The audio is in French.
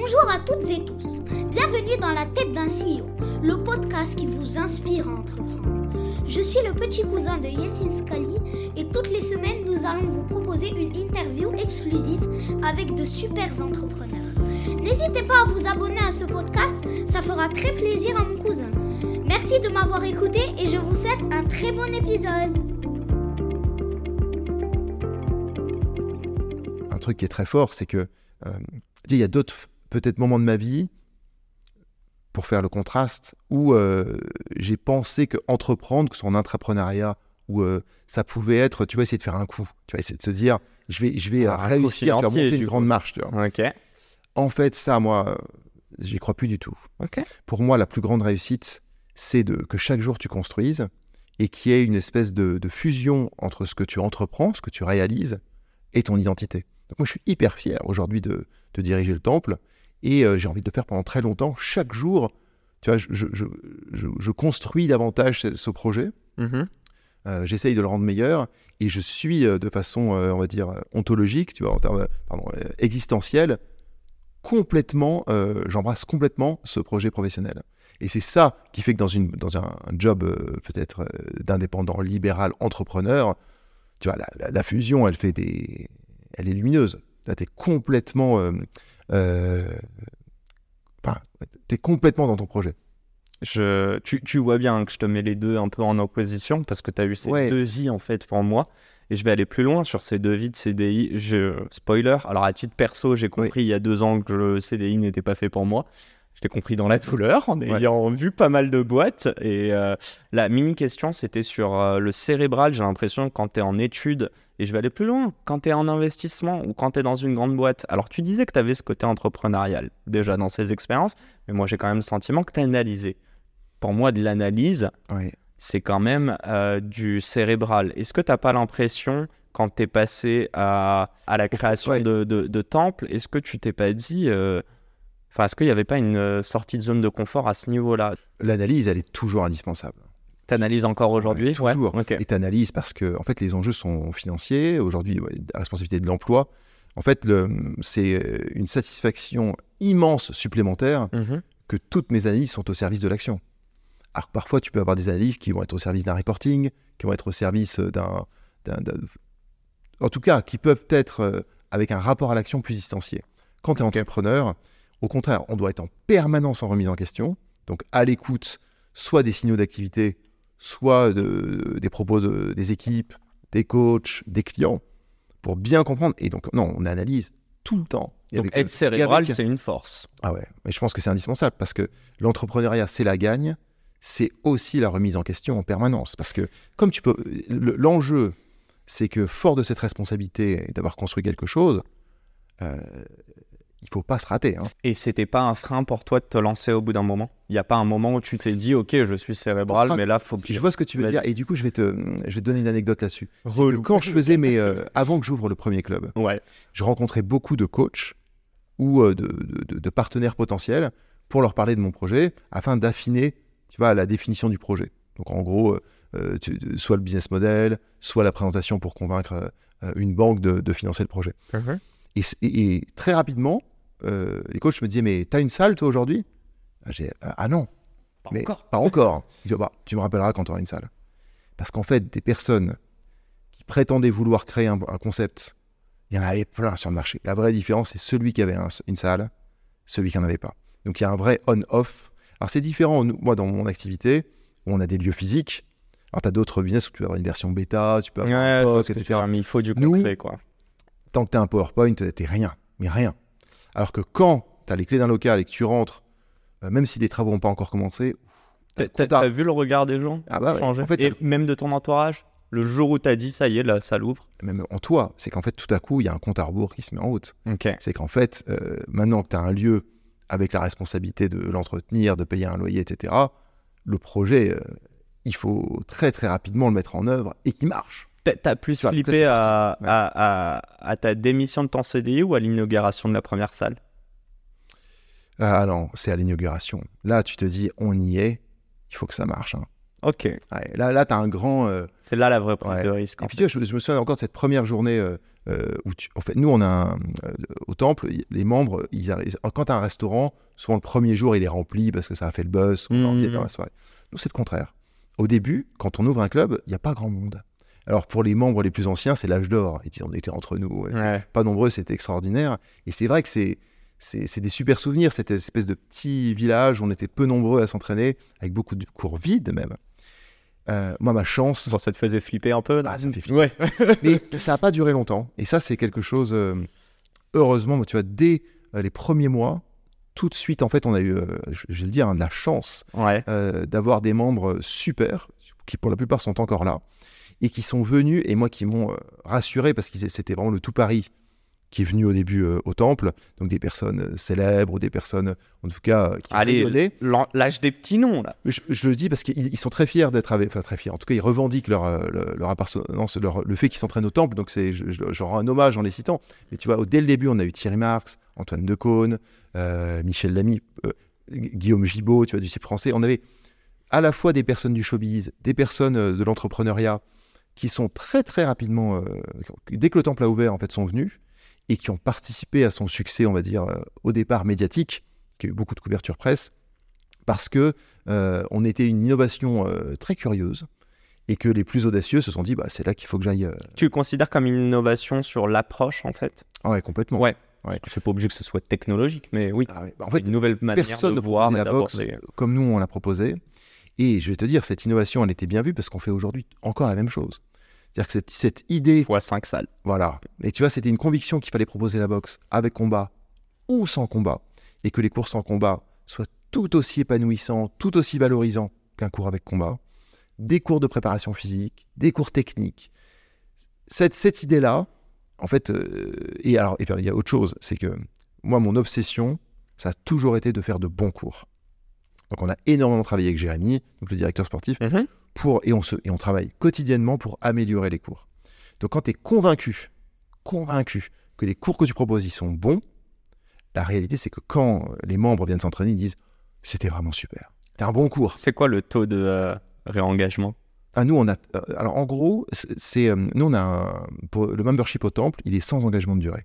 Bonjour à toutes et tous. Bienvenue dans la tête d'un CEO, le podcast qui vous inspire à entreprendre. Je suis le petit cousin de Yessin Scali et toutes les semaines nous allons vous proposer une interview exclusive avec de super entrepreneurs. N'hésitez pas à vous abonner à ce podcast, ça fera très plaisir à mon cousin. Merci de m'avoir écouté et je vous souhaite un très bon épisode. Un truc qui est très fort, c'est que euh, il y a d'autres peut-être moments de ma vie, pour faire le contraste, où euh, j'ai pensé que entreprendre, que ce soit en entrepreneuriat, où euh, ça pouvait être, tu vois, essayer de faire un coup, tu vois, essayer de se dire, je vais, je vais réussir, financier, monter du une grande marche, tu vois. En fait, ça, moi, j'y crois plus du tout. Pour moi, la plus grande réussite, c'est de, que chaque jour tu construises et qu'il y ait une espèce de, de fusion entre ce que tu entreprends, ce que tu réalises et ton identité. Donc moi, je suis hyper fier aujourd'hui de, de diriger le temple et euh, j'ai envie de le faire pendant très longtemps. Chaque jour, tu vois, je, je- je- je- je construis davantage ce, ce projet. Mhm. Euh, J'essaye de le rendre meilleur et je suis euh, de façon, euh, on va dire, ontologique, tu vois, en termes, pardon, existentielle, complètement, j'embrasse complètement ce projet professionnel. Et c'est ça qui fait que dans, une, dans un, un job peut-être d'indépendant, libéral, entrepreneur, tu vois, la, la- la fusion, elle fait des, elle est lumineuse. Là, t'es complètement, euh, complètement dans ton projet. Je, tu, tu vois bien que je te mets les deux un peu en opposition parce que tu as eu ces Ouais. deux vies en fait pour moi. Et je vais aller plus loin sur ces deux vies de CDI. Je, spoiler, alors à titre perso, j'ai compris il y a deux ans que le CDI n'était pas fait pour moi. Je l'ai compris dans la douleur en Ouais. ayant vu pas mal de boîtes. Et euh, la mini question, c'était sur euh, le cérébral. J'ai l'impression que quand tu es en études, et je vais aller plus loin, quand tu es en investissement ou quand tu es dans une grande boîte. Alors tu disais que tu avais ce côté entrepreneurial déjà dans ces expériences, mais moi j'ai quand même le sentiment que tu as analysé. Pour moi, de l'analyse, c'est quand même euh, du cérébral. Est-ce que tu n'as pas l'impression, quand tu es passé à, à la création Ouais. de, de, de temples, est-ce que tu t'es pas dit. Enfin, est-ce qu'il n'y avait pas une euh, sortie de zone de confort à ce niveau-là? L'analyse, elle est toujours indispensable. Tu analyses encore aujourd'hui? Ouais, toujours. ok. et tu analyses parce que en fait les enjeux sont financiers aujourd'hui ouais, la responsabilité de l'emploi en fait le- c'est euh, une satisfaction immense supplémentaire Mhm. que toutes mes analyses sont au service de l'action alors parfois tu peux avoir des analyses qui vont être au service d'un reporting qui vont être au service euh, d'un d'un- d'un- en tout cas qui peuvent être euh, avec un rapport à l'action plus distancié quand tu es Ok. entrepreneur au contraire on doit être en permanence en remise en question donc à l'écoute soit des signaux d'activité soit de- des propos de- des équipes, des coachs, des clients, pour bien comprendre. Et donc, non, on analyse tout le temps. Et Donc avec- être cérébral, avec- c'est une force. Ah ouais, mais je pense que c'est indispensable parce que l'entrepreneuriat, c'est la gagne, c'est aussi la remise en question en permanence. Parce que, comme tu peux. le- L'enjeu, c'est que fort de cette responsabilité et d'avoir construit quelque chose, euh, il faut pas se rater. hein. Et c'était pas un frein pour toi de te lancer au bout d'un moment? Il n'y a pas un moment où tu t'es dit, ok, je suis cérébral, Enfin, mais là, faut que Je vois ce que tu veux dire et du coup, je vais te, je vais te donner une anecdote là-dessus. Quand je faisais mes. euh, avant que j'ouvre le premier club, Ouais. je rencontrais beaucoup de coachs ou euh, de, de- de- de partenaires potentiels pour leur parler de mon projet afin d'affiner, tu vois, la définition du projet. Donc en gros, euh, tu- soit le business model, soit la présentation pour convaincre euh, une banque de, de financer le projet. Et, et- et très rapidement, euh, les coachs me disaient mais t'as une salle toi aujourd'hui Ah, j'ai- ah non, Pas mais encore. pas encore. Bah, tu me rappelleras quand tu auras une salle. Parce qu'en fait, des personnes qui prétendaient vouloir créer un, un concept, il y en avait plein sur le marché. La vraie différence, c'est celui qui avait un- une salle, celui qui n'en avait pas. Donc il y a un vrai on-off. Alors c'est différent, nous- moi, dans mon activité, où on a des lieux physiques. Alors tu as d'autres business où tu peux avoir une version bêta, tu peux avoir Ouais, un POC, tu etc. mais il faut du Nous, concret, quoi. Tant que tu as un PowerPoint, t'es rien, mais rien. Alors que quand tu as les clés d'un local et que tu rentres, euh, même si les travaux n'ont pas encore commencé, T'as- T'as t'as vu le regard des gens ah bah ouais, changer en fait, Et même de ton entourage Le jour où t'as dit, ça y est, là, ça l'ouvre. même en toi, c'est qu'en fait, tout à coup, il y a un compte à rebours qui se met en route. C'est qu'en fait, euh, maintenant que tu as un lieu avec la responsabilité de l'entretenir, de payer un loyer, etc., le projet, euh, il faut très très rapidement le mettre en œuvre et qu'il marche. T'as- plus vois, flippé à, parti. Ouais. à, à- à ta démission de ton CDI ou à l'inauguration de la première salle? Ah non, c'est à l'inauguration. Là, tu te dis, on y est, il faut que ça marche. hein. Ok. Ouais, là, là tu as un grand. euh, C'est là la vraie prise Ouais. de risque. Et en puis tu vois, je, je me souviens encore de cette première journée euh, euh, où, tu, en fait, nous, on a un, euh, au temple, les membres, ils arrivent, quand tu as un restaurant, souvent le premier jour, il est rempli parce que ça a fait le buzz, on a envie d'être Mhm. dans la soirée. Nous, c'est le contraire. Au début, quand on ouvre un club, il n'y a pas grand monde. Alors pour les membres les plus anciens, c'est l'âge d'or. On était entre nous, Ouais. pas nombreux, c'était extraordinaire. Et c'est vrai que c'est c'est des super souvenirs, cette espèce de petit village où on était peu nombreux à s'entraîner, avec beaucoup de cours vides même. Euh, moi, ma chance, ça te faisait flipper un peu Ah, ça me fait flipper. Ouais. mais ça n'a pas duré longtemps. Et ça, c'est quelque chose. euh, heureusement, moi, tu vois, dès euh, les premiers mois, tout de suite, en fait, on a eu, je, je vais le dire, hein, de la chance Ouais. d'avoir des membres super, qui pour la plupart sont encore là, et qui sont venus, et moi, qui m'ont euh, rassuré, parce que c'était vraiment le tout Paris qui est venu au début euh, au temple, donc des personnes euh, célèbres, ou des personnes, en tout cas, qui Allez, l'âge des petits noms là. Je, je le dis parce qu'ils ils sont très fiers d'être avec, enfin très fiers. En tout cas, ils revendiquent leur, leur, leur appartenance, leur- le fait qu'ils s'entraînent au temple. Donc, c'est, je, rends un hommage en les citant. Mais tu vois, dès le début, on a eu Thierry Marx, Antoine Decaune, euh, Michel Lamy, euh, Guillaume Gibaud, tu vois, du CIP français. On avait à la fois des personnes du showbiz, des personnes de l'entrepreneuriat qui sont très très rapidement, euh, dès que le temple a ouvert, en fait, sont venus et qui ont participé à son succès, on va dire, euh, au départ médiatique, parce qu'il y a eu beaucoup de couverture presse, parce que euh, on était une innovation très curieuse et que les plus audacieux se sont dit, bah, c'est là qu'il faut que j'aille. Tu le considères comme une innovation sur l'approche en fait? Ah ouais, complètement. Ouais. Ouais. C'est pas obligé que ce soit technologique, mais oui. Ah ouais. Bah, en fait, une nouvelle manière personne de ne voir la boxe comme nous on l'a proposé. Et je vais te dire, cette innovation, elle était bien vue parce qu'on fait aujourd'hui encore la même chose. C'est-à-dire que cette, cette idée, Fois 5 salles. voilà. Et tu vois, c'était une conviction qu'il fallait proposer la boxe avec combat ou sans combat. Et que les cours sans combat soient tout aussi épanouissants, tout aussi valorisants qu'un cours avec combat. Des cours de préparation physique, des cours techniques. Cette, cette idée-là, en fait, euh, et alors, et puis il y a autre chose, c'est que moi, mon obsession, ça a toujours été de faire de bons cours. Donc on a énormément travaillé avec Jérémy, donc le directeur sportif, Mhm. Pour, et, on se, et on travaille quotidiennement pour améliorer les cours. Donc quand tu es convaincu, convaincu que les cours que tu proposes, ils sont bons, la réalité c'est que quand les membres viennent s'entraîner, ils disent c'était vraiment super. C'était un bon cours. C'est quoi le taux de euh, réengagement? Ah, nous, on a. euh, alors en gros, c'est- euh, nous, on a. un- pour le membership au temple, il est sans engagement de durée.